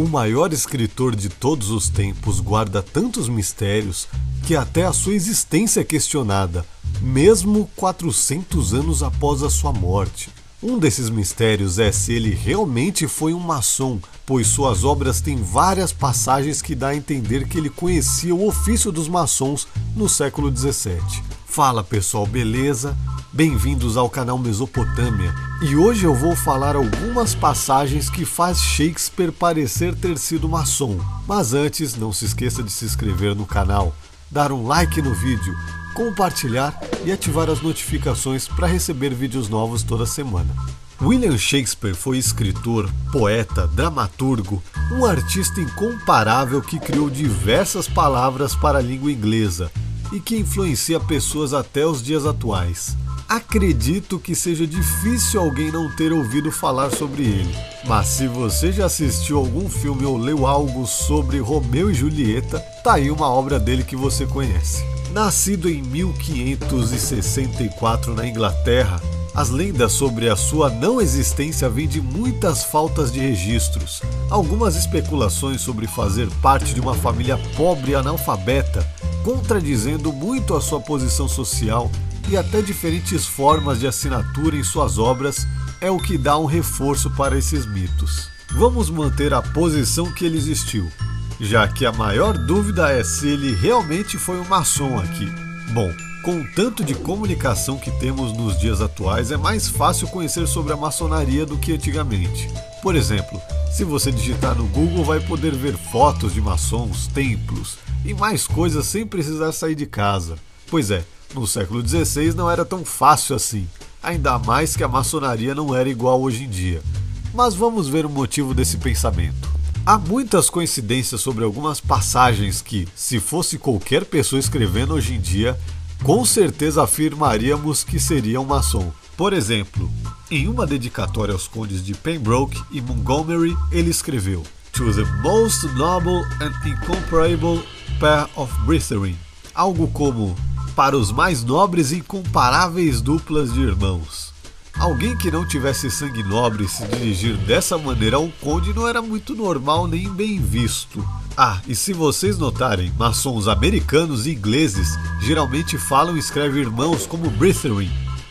O maior escritor de todos os tempos guarda tantos mistérios que até a sua existência é questionada, mesmo 400 anos após a sua morte. Um desses mistérios é se ele realmente foi um maçom, pois suas obras têm várias passagens que dá a entender que ele conhecia o ofício dos maçons no século 17. Fala pessoal, beleza? Bem-vindos ao canal Mesopotâmia. E hoje eu vou falar algumas passagens que faz Shakespeare parecer ter sido maçom. Mas antes, não se esqueça de se inscrever no canal, dar um like no vídeo, compartilhar e ativar as notificações para receber vídeos novos toda semana. William Shakespeare foi escritor, poeta, dramaturgo, um artista incomparável que criou diversas palavras para a língua inglesa e que influencia pessoas até os dias atuais. Acredito que seja difícil alguém não ter ouvido falar sobre ele, mas se você já assistiu algum filme ou leu algo sobre Romeu e Julieta, tá aí uma obra dele que você conhece. Nascido em 1564 na Inglaterra, as lendas sobre a sua não existência vêm de muitas faltas de registros. Algumas especulações sobre fazer parte de uma família pobre e analfabeta, contradizendo muito a sua posição social e até diferentes formas de assinatura em suas obras, é o que dá um reforço para esses mitos. Vamos manter a posição que ele existiu, já que a maior dúvida é se ele realmente foi um maçom aqui. Bom, com o tanto de comunicação que temos nos dias atuais, é mais fácil conhecer sobre a maçonaria do que antigamente. Por exemplo, se você digitar no Google, vai poder ver fotos de maçons, templos e mais coisas sem precisar sair de casa. Pois é, no século XVI não era tão fácil assim, ainda mais que a maçonaria não era igual hoje em dia. Mas vamos ver o motivo desse pensamento. Há muitas coincidências sobre algumas passagens que, se fosse qualquer pessoa escrevendo hoje em dia, com certeza afirmaríamos que seria um maçom. Por exemplo, em uma dedicatória aos condes de Pembroke e Montgomery, ele escreveu: To the most noble and incomparable pair of brethren. Algo como para os mais nobres e incomparáveis duplas de irmãos. Alguém que não tivesse sangue nobre se dirigir dessa maneira a um conde não era muito normal nem bem visto. Ah, e se vocês notarem, maçons americanos e ingleses geralmente falam e escrevem irmãos como brethren.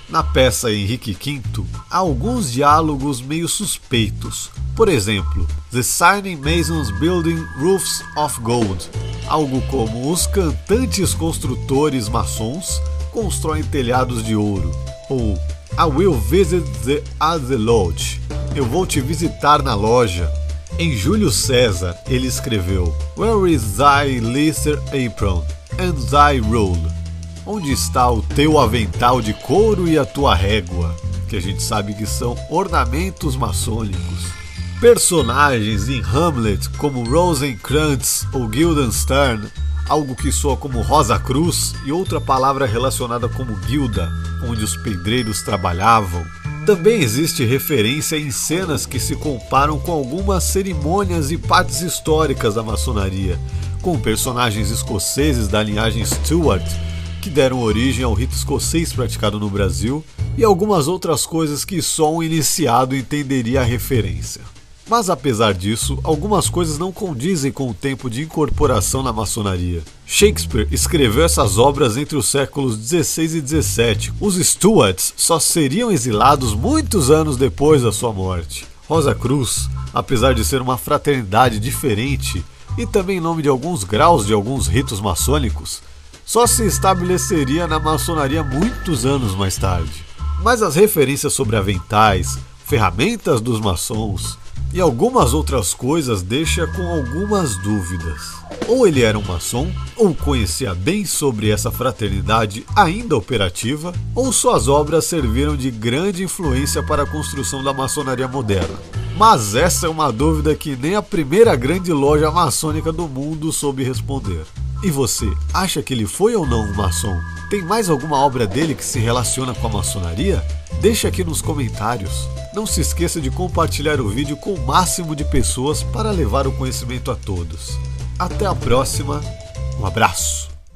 Na peça Henrique V, há alguns diálogos meio suspeitos. Por exemplo, The Signing Masons Building Roofs of Gold, algo como os cantantes construtores maçons constroem telhados de ouro, ou I will visit the lodge. Eu vou te visitar na loja. Em Júlio César, ele escreveu: Where is thy lesser apron and thy rule? Onde está o teu avental de couro e a tua régua? Que a gente sabe que são ornamentos maçônicos. Personagens em Hamlet como Rosencrantz ou Guildenstern algo que soa como Rosa Cruz e outra palavra relacionada como guilda, onde os pedreiros trabalhavam. Também existe referência em cenas que se comparam com algumas cerimônias e partes históricas da maçonaria, com personagens escoceses da linhagem Stuart, que deram origem ao rito escocês praticado no Brasil, e algumas outras coisas que só um iniciado entenderia a referência. Mas apesar disso, algumas coisas não condizem com o tempo de incorporação na maçonaria. Shakespeare escreveu essas obras entre os séculos 16 e 17. Os Stuarts só seriam exilados muitos anos depois da sua morte. Rosa Cruz, apesar de ser uma fraternidade diferente e também nome de alguns graus de alguns ritos maçônicos, só se estabeleceria na maçonaria muitos anos mais tarde. Mas as referências sobre aventais, ferramentas dos maçons, e algumas outras coisas deixa com algumas dúvidas. Ou ele era um maçom, ou conhecia bem sobre essa fraternidade ainda operativa, ou suas obras serviram de grande influência para a construção da maçonaria moderna. Mas essa é uma dúvida que nem a primeira grande loja maçônica do mundo soube responder. E você, acha que ele foi ou não um maçom? Tem mais alguma obra dele que se relaciona com a maçonaria? Deixe aqui nos comentários. Não se esqueça de compartilhar o vídeo com o máximo de pessoas para levar o conhecimento a todos. Até a próxima, um abraço!